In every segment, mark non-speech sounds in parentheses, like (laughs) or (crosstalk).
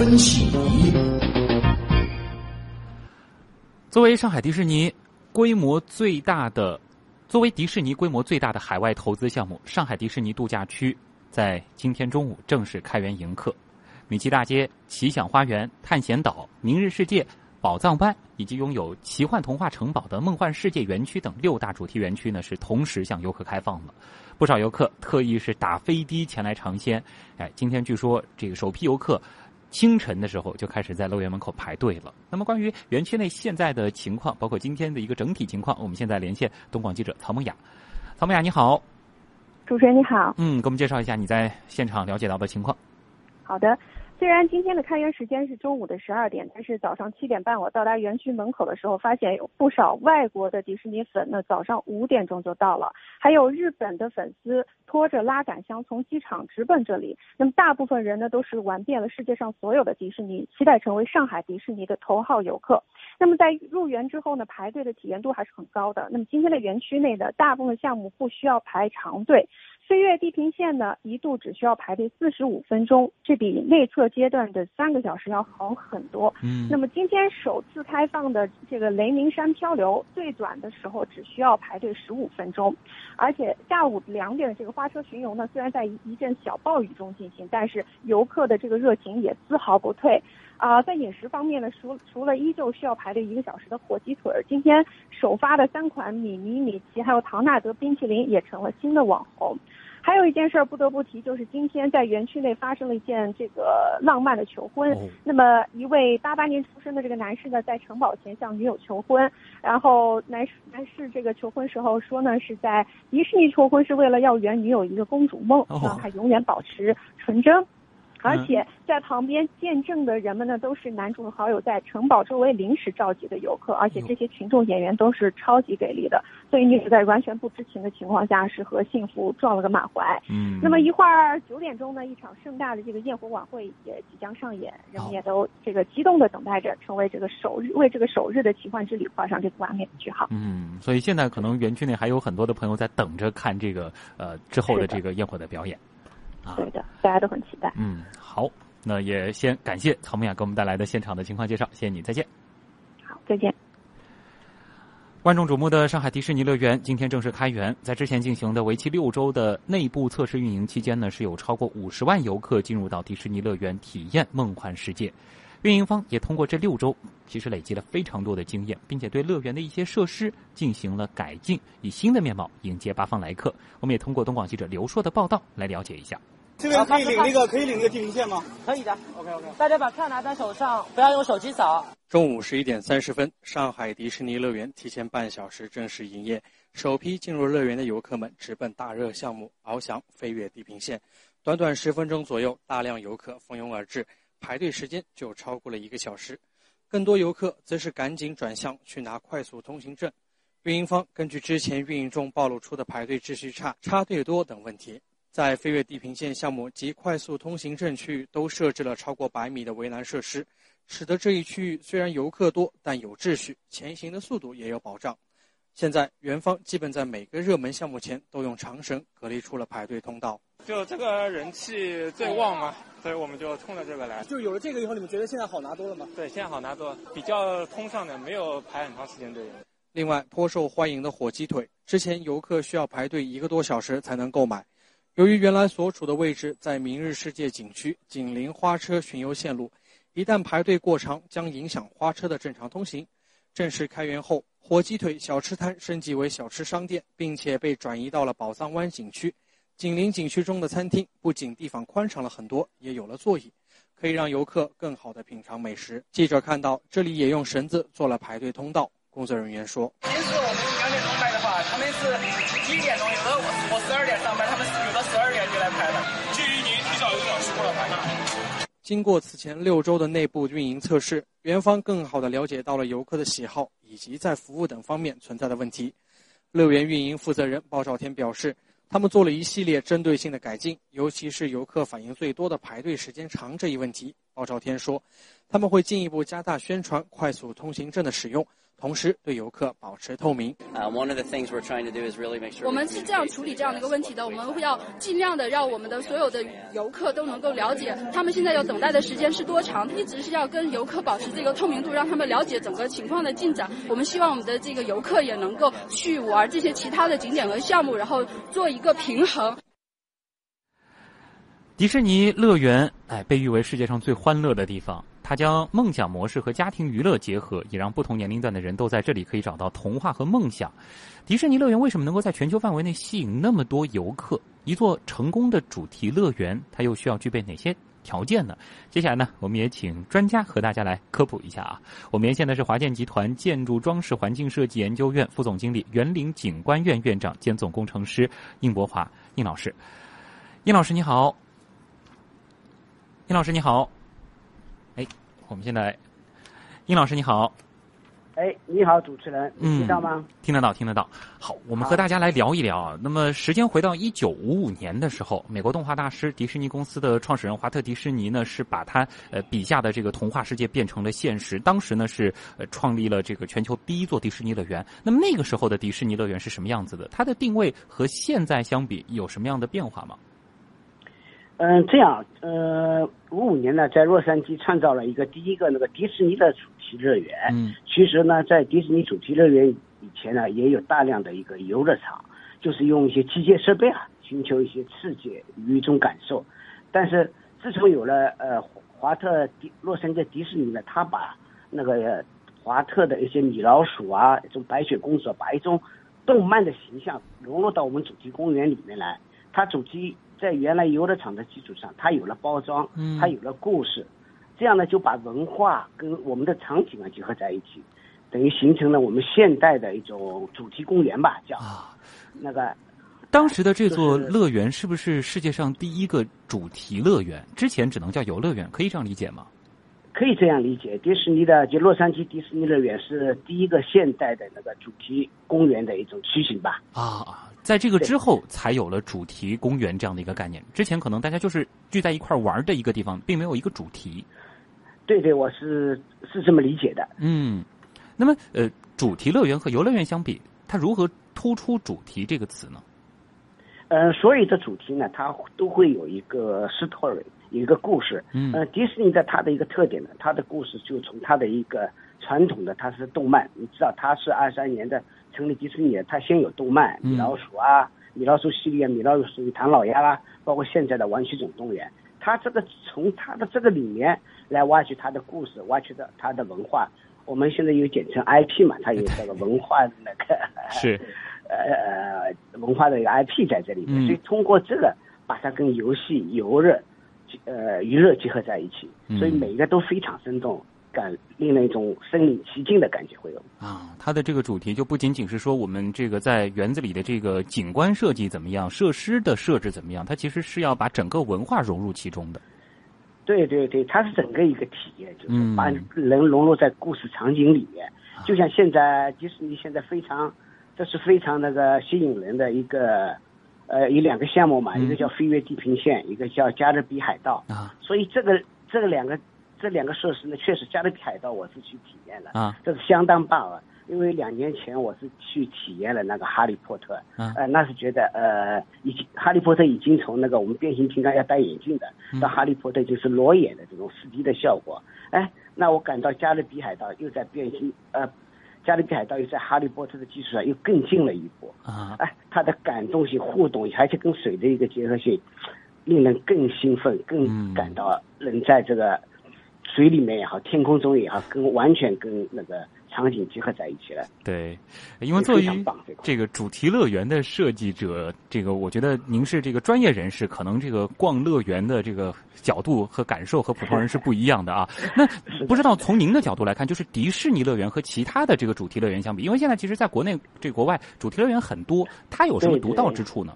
分析。作为上海迪士尼规模最大的，作为迪士尼规模最大的海外投资项目，上海迪士尼度假区在今天中午正式开园迎客。米奇大街、奇想花园、探险岛、明日世界、宝藏湾以及拥有奇幻童话城堡的梦幻世界园区等六大主题园区呢，是同时向游客开放了。不少游客特意是打飞的前来尝鲜。哎，今天据说这个首批游客。清晨的时候就开始在乐园门口排队了。那么，关于园区内现在的情况，包括今天的一个整体情况，我们现在连线东广记者曹梦雅。曹梦雅，你好。主持人你好。嗯，给我们介绍一下你在现场了解到的情况。好的。虽然今天的开园时间是中午的十二点，但是早上七点半我到达园区门口的时候，发现有不少外国的迪士尼粉，呢早上五点钟就到了，还有日本的粉丝拖着拉杆箱从机场直奔这里。那么大部分人呢都是玩遍了世界上所有的迪士尼，期待成为上海迪士尼的头号游客。那么在入园之后呢，排队的体验度还是很高的。那么今天的园区内的大部分项目不需要排长队。飞跃地平线呢，一度只需要排队四十五分钟，这比内测阶段的三个小时要好很多。嗯，那么今天首次开放的这个雷鸣山漂流，最短的时候只需要排队十五分钟，而且下午两点的这个花车巡游呢，虽然在一阵小暴雨中进行，但是游客的这个热情也丝毫不退。啊，在饮食方面呢，除除了依旧需要排队一个小时的火鸡腿儿，今天首发的三款米妮、米奇还有唐纳德冰淇淋也成了新的网红。还有一件事儿不得不提，就是今天在园区内发生了一件这个浪漫的求婚。那么一位八八年出生的这个男士呢，在城堡前向女友求婚，然后男士男士这个求婚时候说呢，是在迪士尼求婚是为了要圆女友一个公主梦，让她永远保持纯真。而且在旁边见证的人们呢，都是男主和好友在城堡周围临时召集的游客，而且这些群众演员都是超级给力的，所以女主在完全不知情的情况下，是和幸福撞了个满怀。嗯。那么一会儿九点钟呢，一场盛大的这个焰火晚会也即将上演，人们也都这个激动的等待着，成为这个首日为这个首日的奇幻之旅画上这个完美的句号。嗯，所以现在可能园区内还有很多的朋友在等着看这个呃之后的这个焰火的表演。对的，大家都很期待。嗯，好，那也先感谢曹梦雅给我们带来的现场的情况介绍，谢谢你，再见。好，再见。万众瞩目的上海迪士尼乐园今天正式开园，在之前进行的为期六周的内部测试运营期间呢，是有超过五十万游客进入到迪士尼乐园体验梦幻世界。运营方也通过这六周，其实累积了非常多的经验，并且对乐园的一些设施进行了改进，以新的面貌迎接八方来客。我们也通过东广记者刘硕的报道来了解一下。这边可以领那个，可以领那个地平线吗？可以的。OK OK。大家把票拿在手上，不要用手机扫。中午十一点三十分，上海迪士尼乐园提前半小时正式营业。首批进入乐园的游客们直奔大热项目——翱翔飞越地平线。短短十分钟左右，大量游客蜂拥而至。排队时间就超过了一个小时，更多游客则是赶紧转向去拿快速通行证。运营方根据之前运营中暴露出的排队秩序差、插队多等问题，在飞跃地平线项目及快速通行证区域都设置了超过百米的围栏设施，使得这一区域虽然游客多，但有秩序，前行的速度也有保障。现在园方基本在每个热门项目前都用长绳隔离出了排队通道。就这个人气最旺嘛，所以我们就冲着这个来。就有了这个以后，你们觉得现在好拿多了吗？对，现在好拿多，比较通畅的，没有排很长时间队。另外，颇受欢迎的火鸡腿，之前游客需要排队一个多小时才能购买。由于原来所处的位置在明日世界景区，紧邻花车巡游线路，一旦排队过长，将影响花车的正常通行。正式开园后，火鸡腿小吃摊升级为小吃商店，并且被转移到了宝藏湾景区。紧邻景区中的餐厅不仅地方宽敞了很多，也有了座椅，可以让游客更好的品尝美食。记者看到这里也用绳子做了排队通道。工作人员说：“平时我们两点钟来的话，他们是一点钟，有的我我十二点上班，他们经过此前六周的内部运营测试，园方更好地了解到了游客的喜好以及在服务等方面存在的问题。乐园运营负责人包兆天表示。他们做了一系列针对性的改进，尤其是游客反映最多的排队时间长这一问题。包少天说，他们会进一步加大宣传快速通行证的使用，同时对游客保持透明。我们是这样处理这样的一个问题的，我们会要尽量的让我们的所有的游客都能够了解他们现在要等待的时间是多长，一直是要跟游客保持这个透明度，让他们了解整个情况的进展。我们希望我们的这个游客也能够去玩这些其他的景点和项目，然后做一个平衡。迪士尼乐园，哎，被誉为世界上最欢乐的地方。它将梦想模式和家庭娱乐结合，也让不同年龄段的人都在这里可以找到童话和梦想。迪士尼乐园为什么能够在全球范围内吸引那么多游客？一座成功的主题乐园，它又需要具备哪些条件呢？接下来呢，我们也请专家和大家来科普一下啊。我们连线的是华建集团建筑装饰环境设计研究院副总经理、园林景观院院长兼总工程师应博华应老师。应老师你好。殷老师你好，哎，我们现在，殷老师你好，哎，你好，主持人，听到吗？听得到，听得到。好，我们和大家来聊一聊啊。那么，时间回到一九五五年的时候，美国动画大师迪士尼公司的创始人华特迪士尼呢，是把他呃笔下的这个童话世界变成了现实。当时呢，是呃创立了这个全球第一座迪士尼乐园。那么那个时候的迪士尼乐园是什么样子的？它的定位和现在相比有什么样的变化吗？嗯，这样，呃，五五年呢，在洛杉矶创造了一个第一个那个迪士尼的主题乐园。嗯，其实呢，在迪士尼主题乐园以前呢，也有大量的一个游乐场，就是用一些机械设备啊，寻求一些刺激与一种感受。但是自从有了呃华特迪洛杉矶迪士尼呢，他把那个华特的一些米老鼠啊，一种白雪公主，把一种动漫的形象融入到我们主题公园里面来，它主题。在原来游乐场的基础上，它有了包装，它有了故事，这样呢就把文化跟我们的场景啊结合在一起，等于形成了我们现代的一种主题公园吧，叫那个。当时的这座乐园是不是世界上第一个主题乐园？之前只能叫游乐园，可以这样理解吗？可以这样理解，迪士尼的就洛杉矶迪士尼乐园是第一个现代的那个主题公园的一种雏形吧？啊。在这个之后，才有了主题公园这样的一个概念。之前可能大家就是聚在一块玩的一个地方，并没有一个主题。对对，我是是这么理解的。嗯，那么呃，主题乐园和游乐园相比，它如何突出“主题”这个词呢？呃，所有的主题呢，它都会有一个 story，有一个故事。嗯。呃，迪士尼的它的一个特点呢，它的故事就从它的一个传统的，它是动漫。你知道，它是二三年的。成立迪士尼，它先有动漫，米老鼠啊，米老鼠系列，米老鼠与唐老鸭啦，包括现在的玩具总动员，它这个从它的这个里面来挖掘它的故事，挖掘的它的文化。我们现在有简称 IP 嘛，它有这个文化那个 (laughs) 是。(laughs) 呃呃文化的一个 IP 在这里面，所以通过这个把它跟游戏、游乐呃娱乐结合在一起，所以每一个都非常生动。感令人一种身临其境的感觉会有啊，它的这个主题就不仅仅是说我们这个在园子里的这个景观设计怎么样，设施的设置怎么样，它其实是要把整个文化融入其中的。对对对，它是整个一个体验，就是把人融入在故事场景里面。就像现在迪士尼现在非常，这是非常那个吸引人的一个呃有两个项目嘛，一个叫飞跃地平线，一个叫加勒比海盗啊，所以这个这个两个。这两个设施呢，确实加勒比海盗我是去体验了啊，这是相当棒啊！因为两年前我是去体验了那个哈利波特，呃，那是觉得呃，已经哈利波特已经从那个我们变形金刚要戴眼镜的，到哈利波特就是裸眼的这种四 D 的效果，哎，那我感到加勒比海盗又在变形，呃，加勒比海盗又在哈利波特的基础上又更进了一步啊，哎，它的感动性、互动，而且跟水的一个结合性，令人更兴奋，更感到人在这个。水里面也好，天空中也好，跟完全跟那个场景结合在一起了。对，因为作为这个主题乐园的设计者，这个我觉得您是这个专业人士，可能这个逛乐园的这个角度和感受和普通人是不一样的啊。(laughs) 那不知道从您的角度来看，就是迪士尼乐园和其他的这个主题乐园相比，因为现在其实在国内、这国外主题乐园很多，它有什么独到之处呢？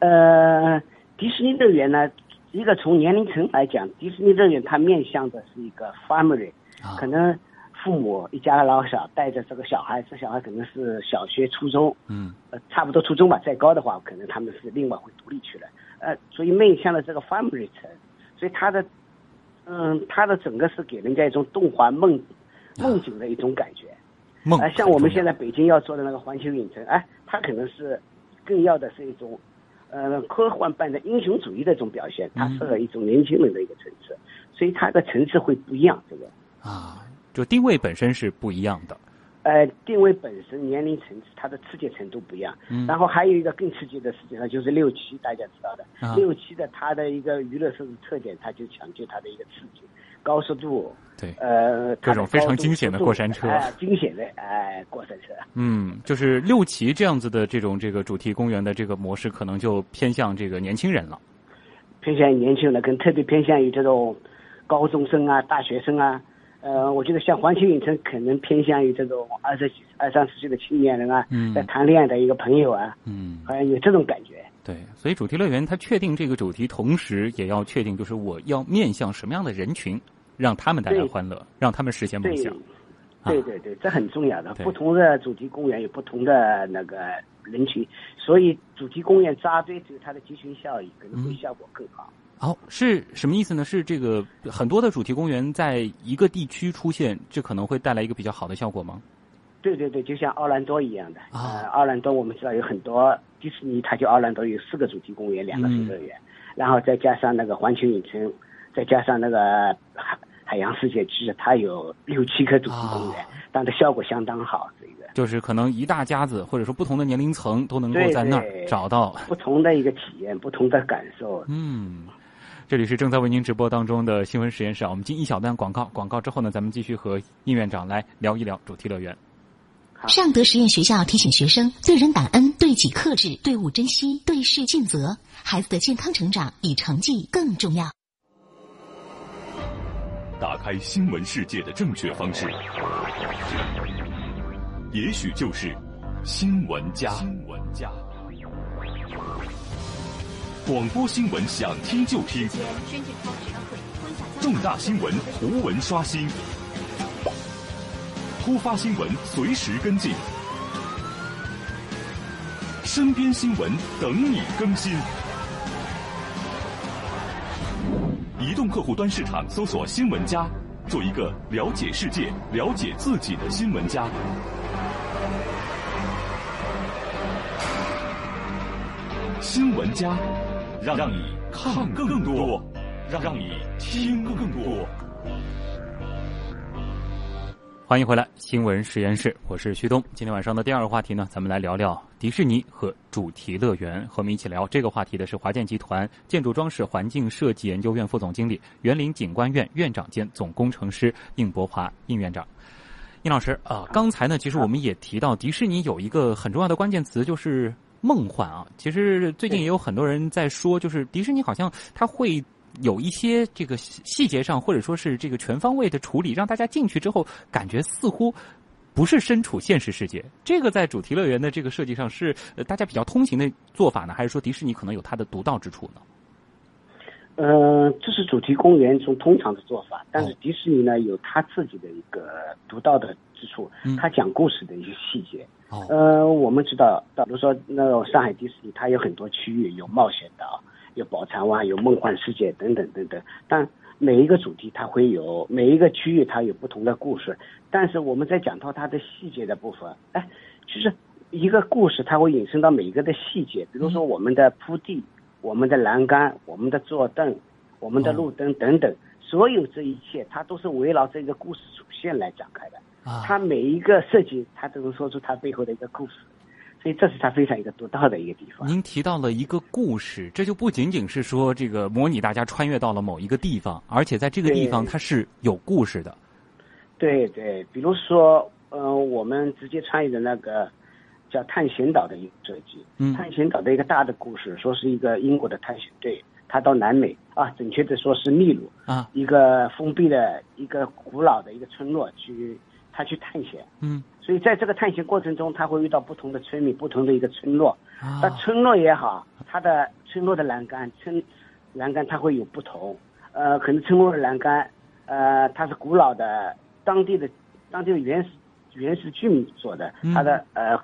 呃，迪士尼乐园呢？一个从年龄层来讲，迪士尼乐园它面向的是一个 family，可能父母一家老小带着这个小孩，这小孩可能是小学、初中，嗯，呃，差不多初中吧，再高的话，可能他们是另外会独立去了，呃，所以面向的这个 family 层，所以它的，嗯，它的整个是给人家一种动画梦梦境的一种感觉。梦。呃，像我们现在北京要做的那个环球影城，哎，它可能是更要的是一种呃科幻般的英雄主义的这种表现，它适合一种年轻人的一个层次，所以它的层次会不一样。这个啊，就定位本身是不一样的。呃，定位本身年龄层次，它的刺激程度不一样。嗯然后还有一个更刺激的，实际上就是六七，大家知道的，啊六七的它的一个娱乐设施特点，它就讲究它的一个刺激、高速度，对，呃，各种非常惊险的过山车哎、惊险的哎、过山车。嗯，就是六旗这样子的这种这个主题公园的这个模式，可能就偏向这个年轻人了。偏向于年轻人，跟特别偏向于这种高中生啊、大学生啊。呃，我觉得像环球影城可能偏向于这种二十几、二三十岁的青年人啊，嗯在谈恋爱的一个朋友啊，嗯，好像有这种感觉。对，所以主题乐园它确定这个主题，同时也要确定就是我要面向什么样的人群，让他们带来欢乐，让他们实现梦想。，对对对，这很重要的。不同的主题公园有不同的那个人群，所以主题公园扎堆只有它的集群效应，可能会效果更好。哦，是什么意思呢？是这个很多的主题公园在一个地区出现，这可能会带来一个比较好的效果吗？对对对，就像奥兰多一样的。啊呃，奥兰多我们知道有很多，迪士尼它就奥兰多有四个主题公园，两个水乐园，然后再加上那个环球影城，再加上那个海海洋世界其实，它有六七个主题公园，但是效果相当好。这个就是可能一大家子或者说不同的年龄层都能够在那儿找到。不同的一个体验，不同的感受。嗯，这里是正在为您直播当中的新闻实验室啊。我们进一小段广告，广告之后呢，咱们继续和应院长来聊一聊主题乐园。尚德实验学校提醒学生：对人感恩，对己克制，对物珍惜，对事尽责。孩子的健康成长比成绩更重要。打开新闻世界的正确方式，也许就是新闻家。新闻家，广播新闻想听就听，重大新闻图文刷新，突发新闻随时跟进，身边新闻等你更新。移动客户端市场搜索“新闻家”，做一个了解世界、了解自己的新闻家。新闻家，让让你看更多，让你听更多。欢迎回来，新闻实验室，我是旭东。今天晚上的第二个话题呢，咱们来聊聊迪士尼和主题乐园。和我们一起聊这个话题的是华建集团建筑装饰环境设计研究院副总经理、园林景观院院长兼总工程师应博华应院长。应老师啊、刚才呢，其实我们也提到迪士尼有一个很重要的关键词，就是梦幻啊。其实最近也有很多人在说，就是迪士尼好像它会。有一些这个细节上，或者说是这个全方位的处理，让大家进去之后感觉似乎不是身处现实世界。这个在主题乐园的这个设计上是呃大家比较通行的做法呢，还是说迪士尼可能有它的独到之处呢？呃，这是主题公园中通常的做法，但是迪士尼呢有它自己的一个独到的之处，它讲故事的一些细节。哦、呃，我们知道，比如说那种上海迪士尼，它有很多区域有冒险岛。有宝藏湾，有梦幻世界等等等等，但每一个主题它会有每一个区域它有不同的故事，但是我们在讲到它的细节的部分，哎，就是一个故事它会引申到每一个的细节，比如说我们的铺地、我们的栏杆、我们的坐凳、我们的路灯等等，所有这一切它都是围绕这个故事主线来展开的，啊。它每一个设计它都能说出它背后的一个故事。所以这是它非常一个独到的一个地方。您提到了一个故事，这就不仅仅是说这个模拟大家穿越到了某一个地方，而且在这个地方它是有故事的。对对，比如说，呃，我们直接参与的那个叫探险岛的一个设计，嗯，探险岛的一个大的故事，说是一个英国的探险队，他到南美啊，准确的说是秘鲁啊，一个封闭的一个古老的一个村落去，他去探险，嗯。所以在这个探险过程中，他会遇到不同的村民、不同的一个村落。啊、那村落也好，它的村落的栏杆、村栏杆它会有不同。呃，可能村落的栏杆，呃，它是古老的当地的当地的原始原始居民做的，嗯、它的呃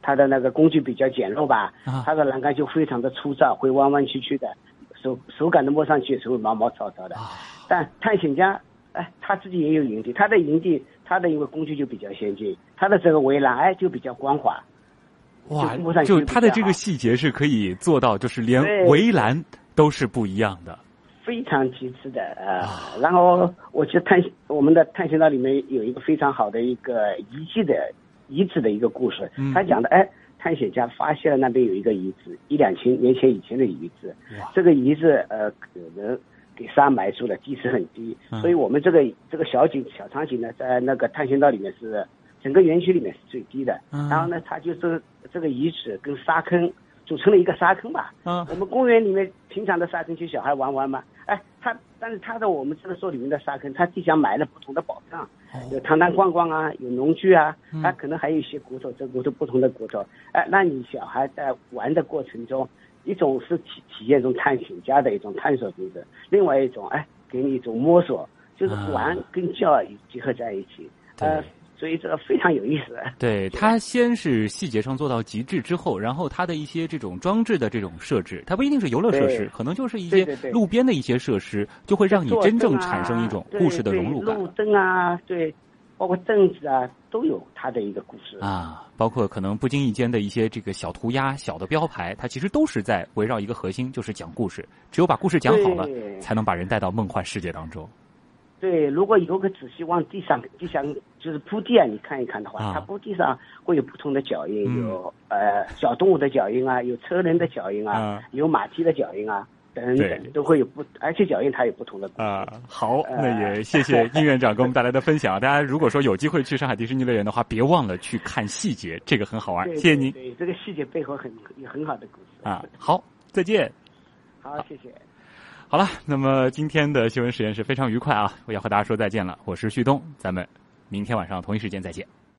它的那个工具比较简陋吧，啊、它的栏杆就非常的粗糙，会弯弯曲曲的，手手感的摸上去是会毛毛糙糙的。啊、但探险家。哎，他自己也有营地，他的营地它的一个工具就比较先进，它的这个围栏哎就比较光滑。哇就，就它的这个细节是可以做到，就是连围栏都是不一样的。非常极致的呃，然后我去探我们的探险岛里面有一个非常好的一个遗迹的遗址的一个故事，嗯。他讲的哎，探险家发现了那边有一个遗址，一两千年前以前的遗址，这个遗址呃可能给沙埋住了，地势很低，嗯所以我们这个这个小景小场景呢，在那个探险道里面是整个园区里面是最低的，嗯然后呢，它就是这个遗址跟沙坑组成了一个沙坑吧。嗯我们公园里面平常的沙坑，就小孩玩玩嘛。哎，它但是它的我们这个说里面的沙坑，它地下埋了不同的宝藏，有糖糖罐罐啊，有农具啊，它可能还有一些骨头，这骨头不同的骨头。哎，那你小孩在玩的过程中，一种是体体验一种探险家的一种探索精神，另外一种哎，给你一种摸索，就是玩跟教育结合在一起。呃，所以这个非常有意思。对，它先是细节上做到极致之后，然后它的一些这种装置的这种设置，它不一定是游乐设施，可能就是一些路边的一些设施，就会让你真正产生一种故事的融入感路灯啊，对，包括凳子啊，都有它的一个故事。啊。包括可能不经意间的一些这个小涂鸦、小的标牌，它其实都是在围绕一个核心，就是讲故事。只有把故事讲好了，才能把人带到梦幻世界当中。对，如果游客仔细往地上地上就是铺地啊，你看一看的话，啊它铺地上会有不同的脚印，嗯有呃小动物的脚印啊，有车轮的脚印啊，啊有马蹄的脚印啊，等对等，都会有不，而且脚印它有不同的故事。啊，好，呃那也谢谢 (laughs) 殷院长给我们带来的分享。大家如果说有机会去上海迪士尼乐园的话，别忘了去看细节，这个很好玩。对谢谢您对，这个细节背后很有很好的故事。啊，好，再见。好，谢谢。好了，那么今天的新闻实验室非常愉快啊，我要和大家说再见了。我是旭东，咱们明天晚上同一时间再见。